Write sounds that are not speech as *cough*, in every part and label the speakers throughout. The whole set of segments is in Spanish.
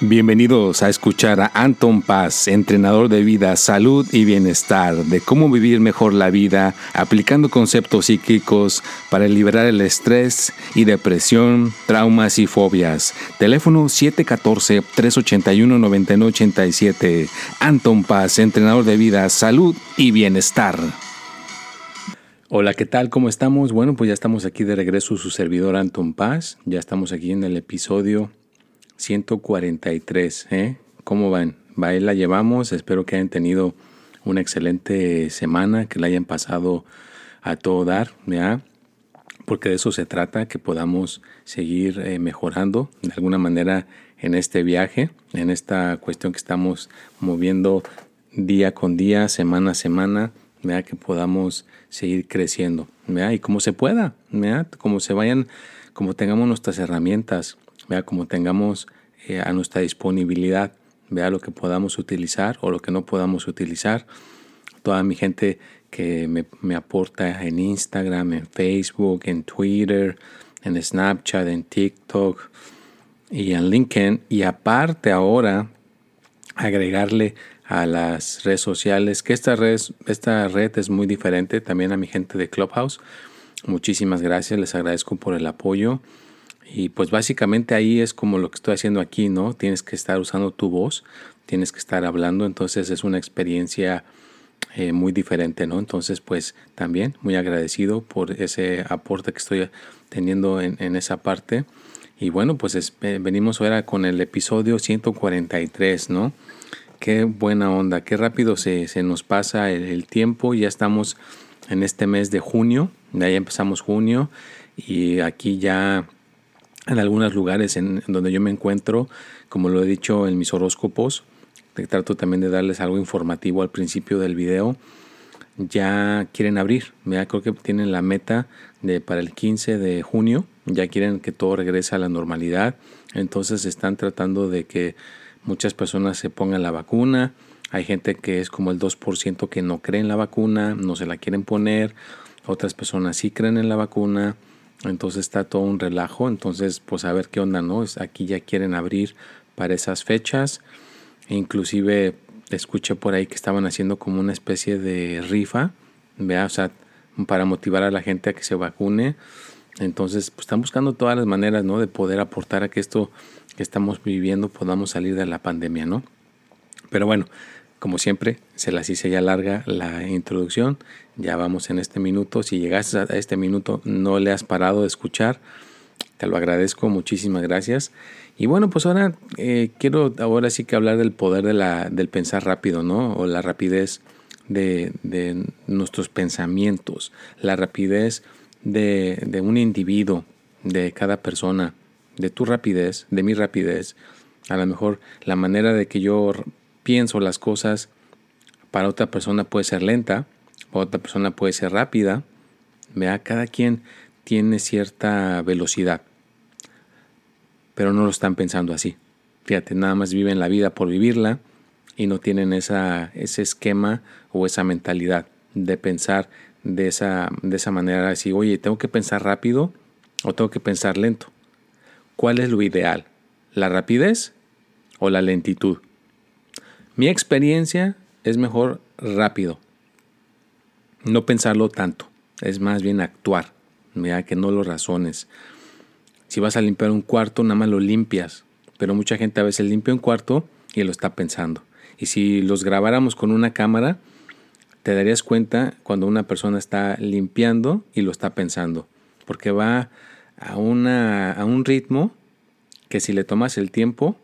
Speaker 1: Bienvenidos a escuchar a Anton Paz, entrenador de vida, salud y bienestar, de cómo vivir mejor la vida, aplicando conceptos psíquicos para liberar el estrés y depresión, traumas y fobias. Teléfono 714-381-9987. Anton Paz, entrenador de vida, salud y bienestar. Hola, ¿qué tal? ¿Cómo estamos? Bueno, pues ya estamos aquí de regreso, su servidor Anton Paz. Ya estamos aquí en el episodio 143. ¿eh? ¿Cómo van? Ahí la llevamos. Espero que hayan tenido una excelente semana, que la hayan pasado a todo dar, ¿ya? Porque de eso se trata, que podamos seguir eh, mejorando de alguna manera en este viaje, en esta cuestión que estamos moviendo día con día, semana a semana, ¿ya? que podamos seguir creciendo, ¿ya? y como se pueda, ¿ya? como se vayan, como tengamos nuestras herramientas, vea como tengamos eh, a nuestra disponibilidad, vea lo que podamos utilizar o lo que no podamos utilizar. Toda mi gente que me, me aporta en Instagram, en Facebook, en Twitter, en Snapchat, en TikTok y en LinkedIn. Y aparte ahora agregarle a las redes sociales, que esta red, esta red es muy diferente también a mi gente de Clubhouse. Muchísimas gracias, les agradezco por el apoyo. Y pues básicamente ahí es como lo que estoy haciendo aquí, ¿no? Tienes que estar usando tu voz, tienes que estar hablando, entonces es una experiencia eh, muy diferente, ¿no? Entonces pues también muy agradecido por ese aporte que estoy teniendo en, esa parte. Y bueno, pues eh, venimos ahora con el episodio 143, ¿no? Qué buena onda, qué rápido se, se nos pasa el, el, tiempo, ya estamos en este mes de junio, de ahí empezamos junio y aquí ya en algunos lugares en, donde yo me encuentro, como lo he dicho en mis horóscopos, trato también de darles algo informativo al principio del video, ya quieren abrir, ya creo que tienen la meta de para el 15 de junio, ya quieren que todo regrese a la normalidad, entonces están tratando de que muchas personas se pongan la vacuna, hay gente que es como el 2% que no cree en la vacuna, no se la quieren poner, otras personas sí creen en la vacuna, entonces está todo un relajo. Entonces, pues a ver qué onda, ¿no? Aquí ya quieren abrir para esas fechas. E inclusive escuché por ahí que estaban haciendo como una especie de rifa, vea, o sea, para motivar a la gente a que se vacune. Entonces, pues están buscando todas las maneras, ¿no? De poder aportar a que esto que estamos viviendo podamos salir de la pandemia, ¿no? Pero bueno, como siempre, se las hice ya larga la introducción. Ya vamos en este minuto. Si llegaste a este minuto, no le has parado de escuchar. Te lo agradezco, muchísimas gracias. Y bueno, pues ahora eh, quiero ahora sí que hablar del poder de la, del pensar rápido, ¿no? O la rapidez de, de nuestros pensamientos, la rapidez de, de un individuo, de cada persona, de tu rapidez, de mi rapidez. A lo mejor la manera de que yo pienso las cosas para otra persona puede ser lenta, para otra persona puede ser rápida. Vea, cada quien tiene cierta velocidad, pero no lo están pensando así. Fíjate, nada más viven la vida por vivirla y no tienen esa, ese esquema o esa mentalidad de pensar de esa, de esa manera. Así, oye, tengo que pensar rápido o tengo que pensar lento. ¿Cuál es lo ideal? ¿La rapidez o la lentitud? Mi experiencia es mejor rápido. No pensarlo tanto. Es más bien actuar. Mira que no lo razones. Si vas a limpiar un cuarto, nada más lo limpias. Pero mucha gente a veces limpia un cuarto y lo está pensando. Y si los grabáramos con una cámara, te darías cuenta cuando una persona está limpiando y lo está pensando. Porque va a, una, a un ritmo que si le tomas el tiempo,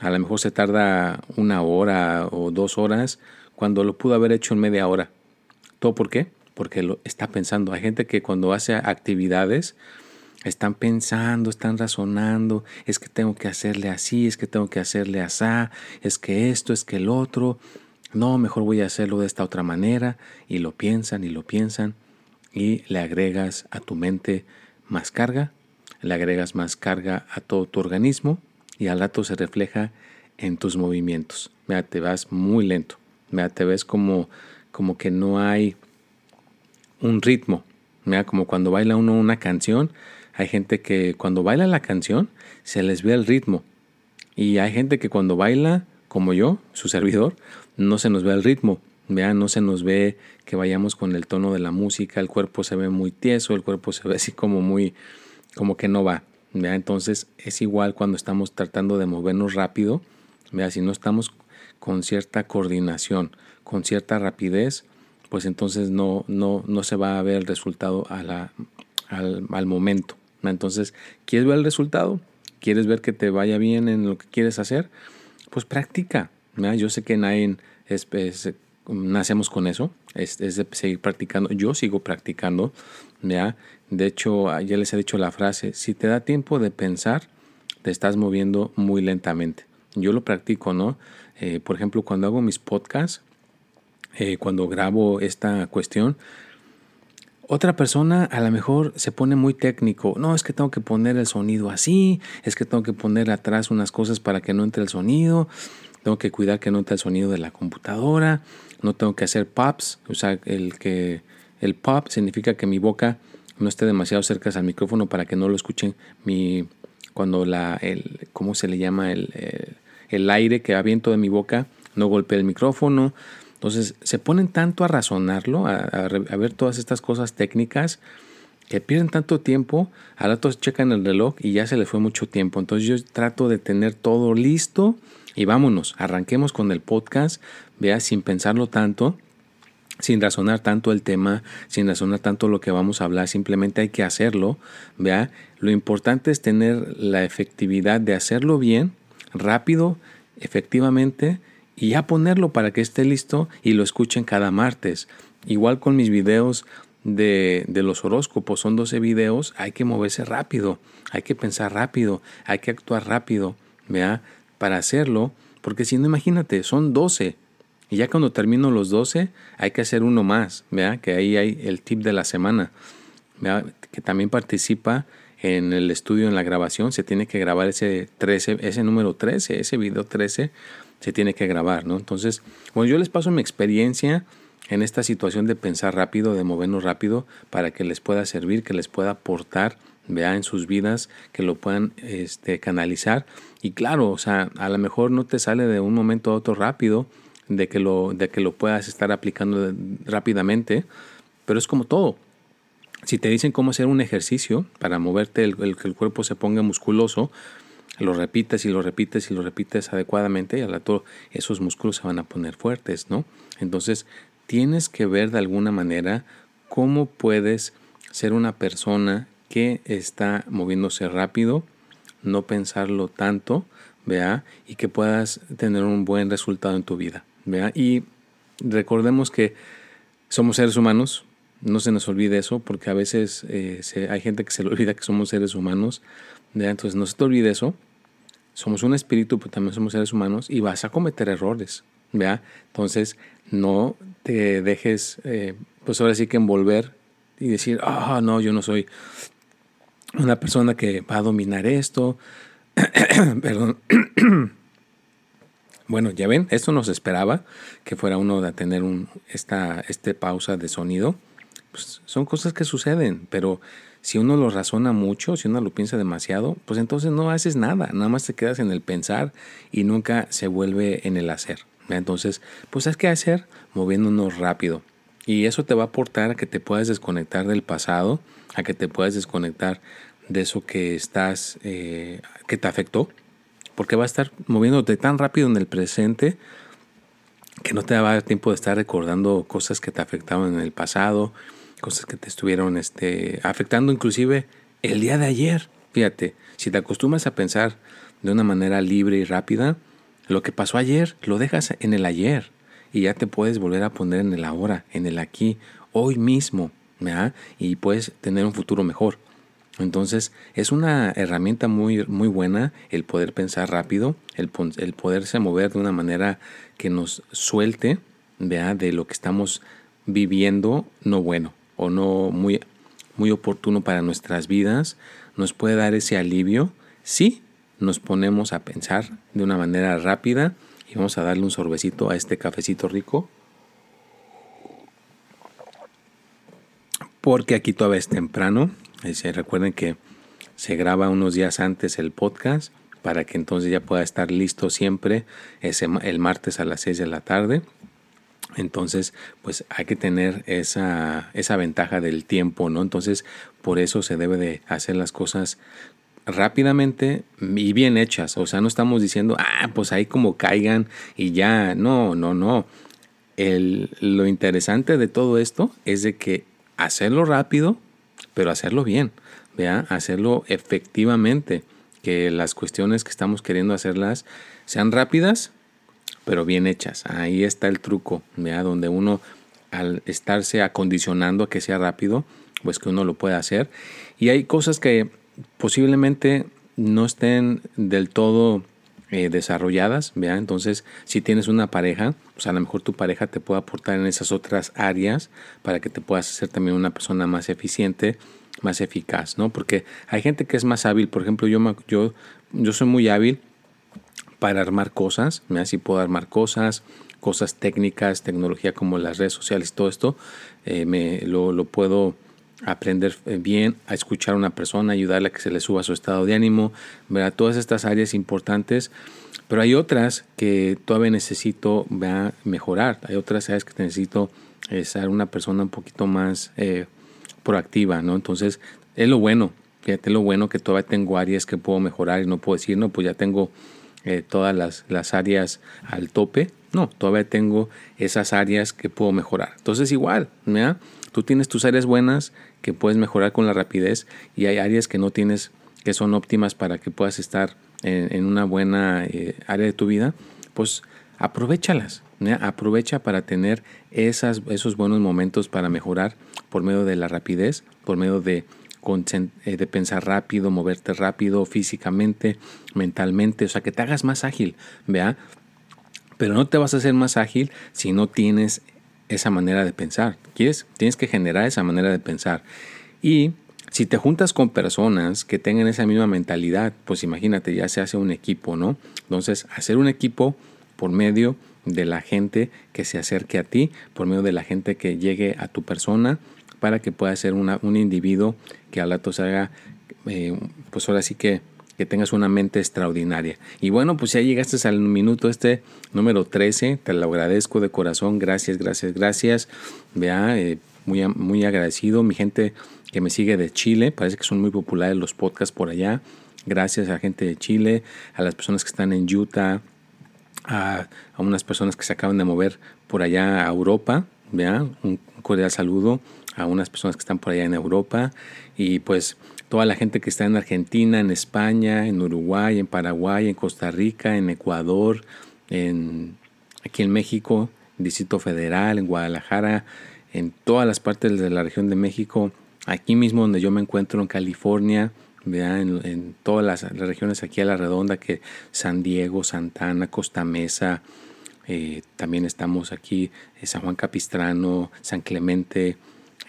Speaker 1: a lo mejor se tarda una hora o dos horas cuando lo pudo haber hecho en media hora. ¿Todo por qué? Porque lo está pensando. Hay gente que cuando hace actividades están pensando, están razonando, es que tengo que hacerle así, es que tengo que hacerle así, es que esto, es que el otro. No, mejor voy a hacerlo de esta otra manera. Y lo piensan y lo piensan. Y le agregas a tu mente más carga, le agregas más carga a todo tu organismo y al rato se refleja en tus movimientos. Mira, te vas muy lento. Mira, te ves como, como que no hay un ritmo. Mira, como cuando baila uno una canción, hay gente que cuando baila la canción se les ve el ritmo Y hay gente que cuando baila, como yo, su servidor, no se nos ve el ritmo. Vean, no se nos ve que vayamos con el tono de la música, el cuerpo se ve muy tieso, el cuerpo se ve así como muy, como que no va. Entonces es igual cuando estamos tratando de movernos rápido, si no estamos con cierta coordinación, con cierta rapidez, pues entonces no, no, no se va a ver el resultado a la, al, al momento. Entonces, ¿quieres ver el resultado? ¿Quieres ver que te vaya bien en lo que quieres hacer? Pues practica. Yo sé que nadie es, nacemos con eso, es, de seguir practicando. Yo sigo practicando. ¿ya? De hecho, ya les he dicho la frase, si te da tiempo de pensar, te estás moviendo muy lentamente. Yo lo practico, ¿no? Eh, por ejemplo, cuando hago mis podcasts, eh, cuando grabo esta cuestión, otra persona a lo mejor se pone muy técnico. No, es que tengo que poner el sonido así, es que tengo que poner atrás unas cosas para que no entre el sonido, tengo que cuidar que no entre el sonido de la computadora, no tengo que hacer pops, o sea, el que el pop significa que mi boca no esté demasiado cerca al micrófono para que no lo escuchen mi cuando la el cómo se le llama el, el, el aire que aviento de mi boca no golpea el micrófono. Entonces se ponen tanto a razonarlo, a, ver todas estas cosas técnicas, que pierden tanto tiempo, a rato checan el reloj y ya se les fue mucho tiempo. Entonces yo trato de tener todo listo y vámonos, arranquemos con el podcast, vea, sin pensarlo tanto, sin razonar tanto el tema, sin razonar tanto lo que vamos a hablar, simplemente hay que hacerlo, vea. Lo importante es tener la efectividad de hacerlo bien, rápido, efectivamente, y ya ponerlo para que esté listo y lo escuchen cada martes. Igual con mis videos de, de, los horóscopos, son 12 videos, hay que moverse rápido, hay que pensar rápido, hay que actuar rápido, ¿vea? Para hacerlo, porque si no, imagínate, son 12. Y ya cuando termino los 12, hay que hacer uno más, ¿vea? Que ahí hay el tip de la semana, ¿vea? Que también participa en el estudio, en la grabación, se tiene que grabar ese 13, ese número 13, ese video 13 se tiene que grabar, ¿no? Entonces, bueno, yo les paso mi experiencia en esta situación de pensar rápido, de movernos rápido, para que les pueda servir, que les pueda aportar, vea en sus vidas, que lo puedan este, canalizar. Y claro, o sea, a lo mejor no te sale de un momento a otro rápido, de que lo, de que lo puedas estar aplicando rápidamente, pero es como todo. Si te dicen cómo hacer un ejercicio para moverte, el, que el cuerpo se ponga musculoso, lo repites y lo repites y lo repites adecuadamente y al rato esos músculos se van a poner fuertes, ¿no? Entonces tienes que ver de alguna manera cómo puedes ser una persona que está moviéndose rápido, no pensarlo tanto, vea, y que puedas tener un buen resultado en tu vida, vea. Y recordemos que somos seres humanos, no se nos olvide eso, porque a veces eh, hay gente que se le olvida que somos seres humanos, ¿vea? entonces no se te olvide eso, somos un espíritu, pero también somos seres humanos y vas a cometer errores, ¿vea? Entonces, no te dejes, eh, pues ahora sí que envolver y decir, ah, no, yo no soy una persona que va a dominar esto. *clears throat* Perdón. *clears throat* bueno, ya ven, esto nos esperaba que fuera uno a tener un, esta este pausa de sonido. Pues son cosas que suceden, pero si uno lo razona mucho, si uno lo piensa demasiado, pues entonces no haces nada, nada más te quedas en el pensar y nunca se vuelve en el hacer. Entonces, pues hay que hacer moviéndonos rápido. Y eso te va a aportar a que te puedas desconectar del pasado, a que te puedas desconectar de eso que estás, eh, que te afectó, porque va a estar moviéndote tan rápido en el presente que no te va a dar tiempo de estar recordando cosas que te afectaban en el pasado, cosas que te estuvieron este, afectando inclusive el día de ayer. Fíjate, si te acostumbras a pensar de una manera libre y rápida, lo que pasó ayer lo dejas en el ayer y ya te puedes volver a poner en el ahora, en el aquí, hoy mismo, y puedes tener un futuro mejor. Entonces es una herramienta muy, muy buena el poder pensar rápido, el, el poderse mover de una manera que nos suelte de lo que estamos viviendo no bueno o no muy, muy oportuno para nuestras vidas, nos puede dar ese alivio. Si nos ponemos a pensar de una manera rápida y vamos a darle un sorbecito a este cafecito rico. Porque aquí todavía es temprano. recuerden que se graba unos días antes el podcast para que entonces ya pueda estar listo siempre ese, el martes a las 6 de la tarde. Entonces, pues hay que tener esa, esa ventaja del tiempo, ¿no? Entonces, por eso se debe de hacer las cosas rápidamente y bien hechas. O sea, no estamos diciendo, ah, pues ahí como caigan y ya. No, no, no. El, lo interesante de todo esto es de que hacerlo rápido, pero hacerlo bien, ¿vea? Hacerlo efectivamente. Que las cuestiones que estamos queriendo hacerlas sean rápidas, pero bien hechas. Ahí está el truco, ¿vea? Donde uno, al estarse acondicionando a que sea rápido, pues que uno lo pueda hacer. Y hay cosas que posiblemente no estén del todo eh, desarrolladas, ¿vea? Entonces, si tienes una pareja, pues a lo mejor tu pareja te puede aportar en esas otras áreas para que te puedas hacer también una persona más eficiente, más eficaz, ¿no? Porque hay gente que es más hábil, por ejemplo, yo, yo, yo soy muy hábil para armar cosas, ¿vea? Si puedo armar cosas, cosas técnicas, tecnología como las redes sociales, todo esto, eh, me, lo, lo puedo aprender eh, bien a escuchar a una persona, ayudarle a que se le suba su estado de ánimo, ¿verdad? todas estas áreas importantes, pero hay otras que todavía necesito mejorar, hay otras áreas que necesito eh, ser una persona un poquito más eh, proactiva, ¿no? Entonces, es lo bueno, fíjate lo bueno que todavía tengo áreas que puedo mejorar y no puedo decir, no, pues ya tengo todas las, las áreas al tope, no, todavía tengo esas áreas que puedo mejorar. Entonces, igual, ¿verdad? Tú tienes tus áreas buenas que puedes mejorar con la rapidez y hay áreas que no tienes que son óptimas para que puedas estar en, una buena eh, área de tu vida, pues aprovechalas. Aprovecha para tener esos buenos momentos para mejorar por medio de la rapidez, por medio de, eh, de pensar rápido, moverte rápido físicamente, mentalmente, o sea, que te hagas más ágil, ¿vea? Pero no te vas a hacer más ágil si no tienes esa manera de pensar. ¿Quieres? Tienes que generar esa manera de pensar. Y si te juntas con personas que tengan esa misma mentalidad, pues imagínate, ya se hace un equipo, ¿no? Entonces, hacer un equipo por medio de la gente que se acerque a ti, por medio de la gente que llegue a tu persona, para que pueda ser un individuo que al rato se haga, eh, pues ahora sí que que tengas una mente extraordinaria. Y bueno, pues ya llegaste al minuto este número 13, te lo agradezco de corazón, gracias, gracias, gracias. Vea, eh, muy, muy agradecido, mi gente que me sigue de Chile, parece que son muy populares los podcasts por allá. Gracias a la gente de Chile, a las personas que están en Utah, a, a unas personas que se acaban de mover por allá a Europa, vea, un cordial saludo a unas personas que están por allá en Europa y pues toda la gente que está en Argentina, en España, en Uruguay, en Paraguay, en Costa Rica, en Ecuador, en, aquí en México, en Distrito Federal, en Guadalajara, en todas las partes de la región de México, aquí mismo donde yo me encuentro en California, en, en, todas las, regiones aquí a la redonda, que San Diego, Santana, Costa Mesa, eh, también estamos aquí, en San Juan Capistrano, San Clemente,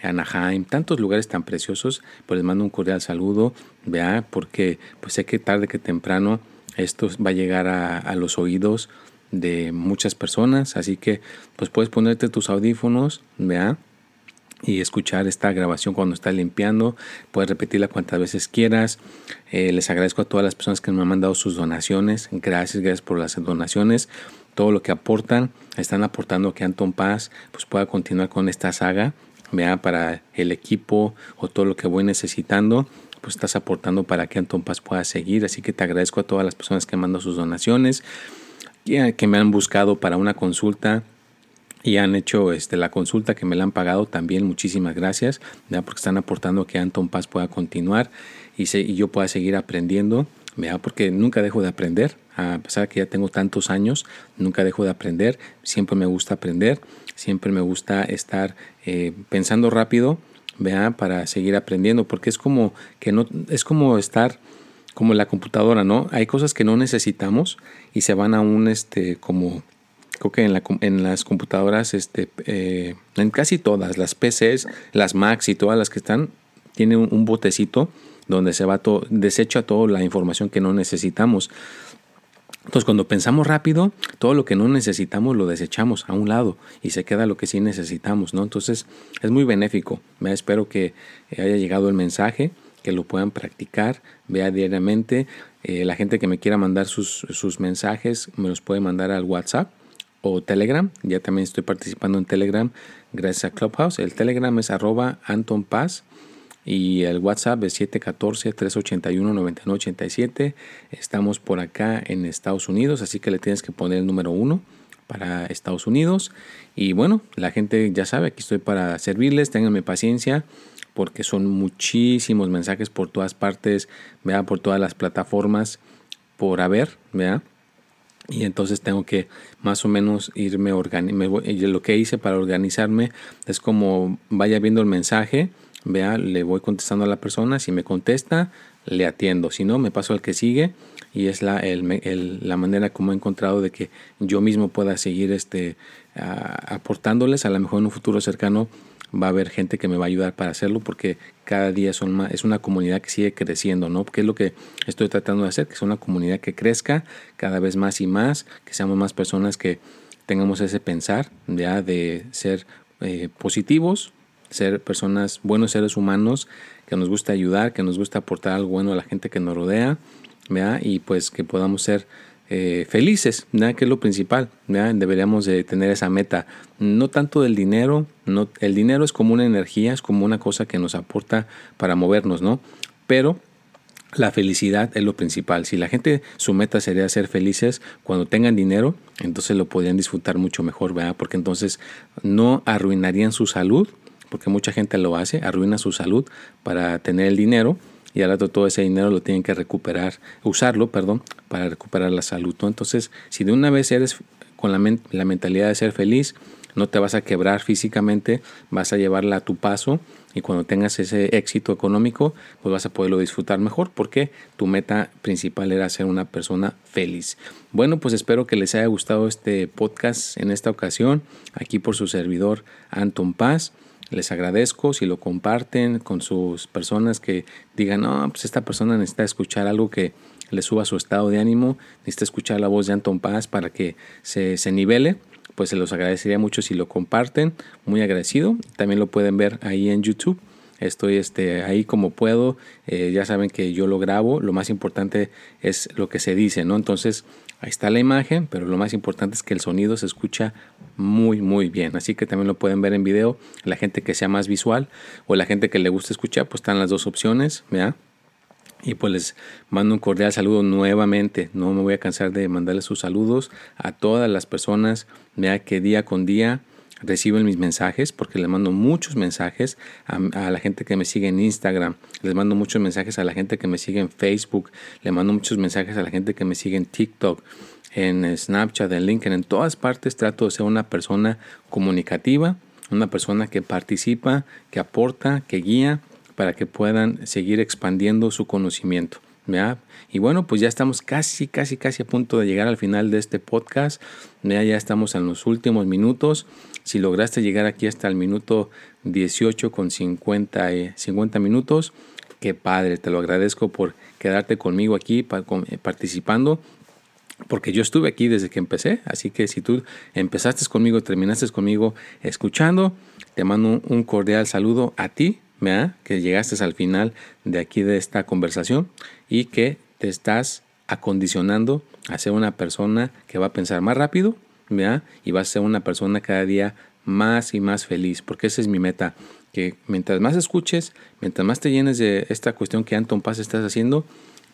Speaker 1: Anaheim, tantos lugares tan preciosos, pues les mando un cordial saludo, vea, porque pues sé que tarde que temprano esto va a llegar a, los oídos de muchas personas, así que pues puedes ponerte tus audífonos, vea, y escuchar esta grabación cuando estás limpiando. Puedes repetirla cuantas veces quieras. Eh, les agradezco a todas las personas que me han mandado sus donaciones. Gracias, gracias por las donaciones. Todo lo que aportan, están aportando que Anton Paz pues, pueda continuar con esta saga vea para el equipo o todo lo que voy necesitando, pues estás aportando para que Anton Paz pueda seguir. Así que te agradezco a todas las personas que mandan sus donaciones, que me han buscado para una consulta y han hecho este, la consulta que me la han pagado también. Muchísimas gracias, porque están aportando que Anton Paz pueda continuar y, yo pueda seguir aprendiendo. porque nunca dejo de aprender, a pesar de que ya tengo tantos años, nunca dejo de aprender, siempre me gusta aprender Siempre me gusta estar eh, pensando rápido, vea, para seguir aprendiendo, porque es como que no, es como estar como la computadora, ¿no? Hay cosas que no necesitamos y se van a un, este, como, creo que en, la, en las computadoras, este, eh, en casi todas, las PCs, las Macs y todas las que están, tienen un, un botecito donde se va todo, desecha toda la información que no necesitamos. Entonces, cuando pensamos rápido, todo lo que no necesitamos lo desechamos a un lado y se queda lo que sí necesitamos, ¿no? Entonces, es muy benéfico. Me espero que haya llegado el mensaje que lo puedan practicar, vea diariamente. Eh, la gente que me quiera mandar sus, sus mensajes me los puede mandar al WhatsApp o Telegram. Ya también estoy participando en Telegram gracias a Clubhouse. El Telegram es arroba Anton Paz y el WhatsApp es 714-381-9987. Estamos por acá en Estados Unidos, así que le tienes que poner el número uno para Estados Unidos. Y bueno, la gente ya sabe, aquí estoy para servirles, ténganme paciencia porque son muchísimos mensajes por todas partes, vea por todas las plataformas por haber, vea y entonces tengo que más o menos irme organizando. Lo que hice para organizarme es como vaya viendo el mensaje, vea, le voy contestando a la persona, si me contesta, le atiendo, si no, me paso al que sigue y es la, la manera como he encontrado de que yo mismo pueda seguir este, aportándoles, a lo mejor en un futuro cercano va a haber gente que me va a ayudar para hacerlo porque cada día son más, es una comunidad que sigue creciendo, ¿no? Que es lo que estoy tratando de hacer, que es una comunidad que crezca cada vez más y más, que seamos más personas que tengamos ese pensar ya de ser eh, positivos, ser personas, buenos seres humanos, que nos gusta ayudar, que nos gusta aportar algo bueno a la gente que nos rodea, ¿ya? y pues que podamos ser eh, felices, ¿ya? que es lo principal. Deberíamos de tener esa meta, no tanto del dinero, no, el dinero es como una energía, es como una cosa que nos aporta para movernos, ¿no? Pero la felicidad es lo principal. Si la gente, su meta sería ser felices cuando tengan dinero, entonces lo podrían disfrutar mucho mejor, ¿verdad? Porque entonces no arruinarían su salud, porque mucha gente lo hace, arruina su salud para tener el dinero y al rato todo ese dinero lo tienen que recuperar, usarlo, perdón, para recuperar la salud. Entonces, si de una vez eres con la, la mentalidad de ser feliz, no te vas a quebrar físicamente, vas a llevarla a tu paso y cuando tengas ese éxito económico, pues vas a poderlo disfrutar mejor porque tu meta principal era ser una persona feliz. Bueno, pues espero que les haya gustado este podcast en esta ocasión, aquí por su servidor Anton Paz. Les agradezco si lo comparten con sus personas que digan, no, pues esta persona necesita escuchar algo que le suba su estado de ánimo, necesita escuchar la voz de Anton Paz para que se, se nivele pues se los agradecería mucho si lo comparten, muy agradecido. También lo pueden ver ahí en YouTube. Estoy este, ahí como puedo, eh, ya saben que yo lo grabo, lo más importante es lo que se dice, ¿no? Entonces ahí está la imagen, pero lo más importante es que el sonido se escucha muy, muy bien. Así que también lo pueden ver en video. La gente que sea más visual o la gente que le gusta escuchar, pues están las dos opciones, ¿ya? Y pues les mando un cordial saludo nuevamente. No me voy a cansar de mandarles sus saludos a todas las personas vea que día con día reciben mis mensajes porque les mando muchos mensajes a, la gente que me sigue en Instagram, les mando muchos mensajes a la gente que me sigue en Facebook, le mando muchos mensajes a la gente que me sigue en TikTok, en Snapchat, en LinkedIn, en todas partes trato de ser una persona comunicativa, una persona que participa, que aporta, que guía para que puedan seguir expandiendo su conocimiento. Y bueno, pues ya estamos casi, casi, casi a punto de llegar al final de este podcast. Ya, ya estamos en los últimos minutos. Si lograste llegar aquí hasta el minuto 18 con 50, 50 eh, minutos, qué padre, te lo agradezco por quedarte conmigo aquí eh, participando porque yo estuve aquí desde que empecé, así que si tú empezaste conmigo, terminaste conmigo escuchando, te mando un cordial saludo a ti, que llegaste al final de aquí de esta conversación y que te estás acondicionando a ser una persona que va a pensar más rápido y va a ser una persona cada día más y más feliz, porque esa es mi meta, que mientras más escuches, mientras más te llenes de esta cuestión que Anton Paz estás haciendo,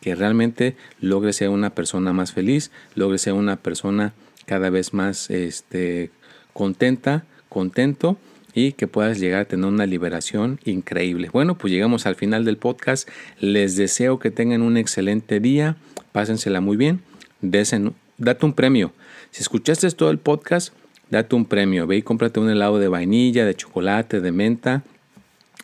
Speaker 1: que realmente logres ser una persona más feliz, logres ser una persona cada vez más este, contenta, contento y que puedas llegar a tener una liberación increíble. Bueno, pues llegamos al final del podcast. Les deseo que tengan un excelente día. Pásensela muy bien. Date un premio. Si escuchaste todo el podcast, date un premio. Ve y cómprate un helado de vainilla, de chocolate, de menta.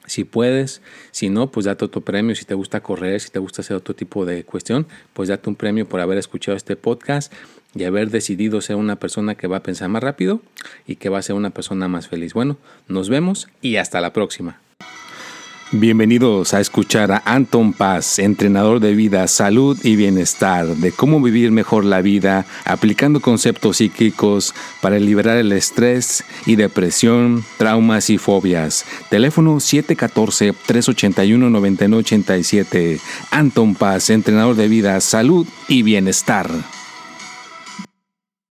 Speaker 1: Si puedes, si no, pues date otro premio. Si te gusta correr, si te gusta hacer otro tipo de cuestión, pues date un premio por haber escuchado este podcast y haber decidido ser una persona que va a pensar más rápido y que va a ser una persona más feliz. Bueno, nos vemos y hasta la próxima. Bienvenidos a escuchar a Anton Paz, entrenador de vida, salud y bienestar, de cómo vivir mejor la vida aplicando conceptos psíquicos para liberar el estrés y depresión, traumas y fobias. Teléfono 714-381-9987. Anton Paz, entrenador de vida, salud y bienestar.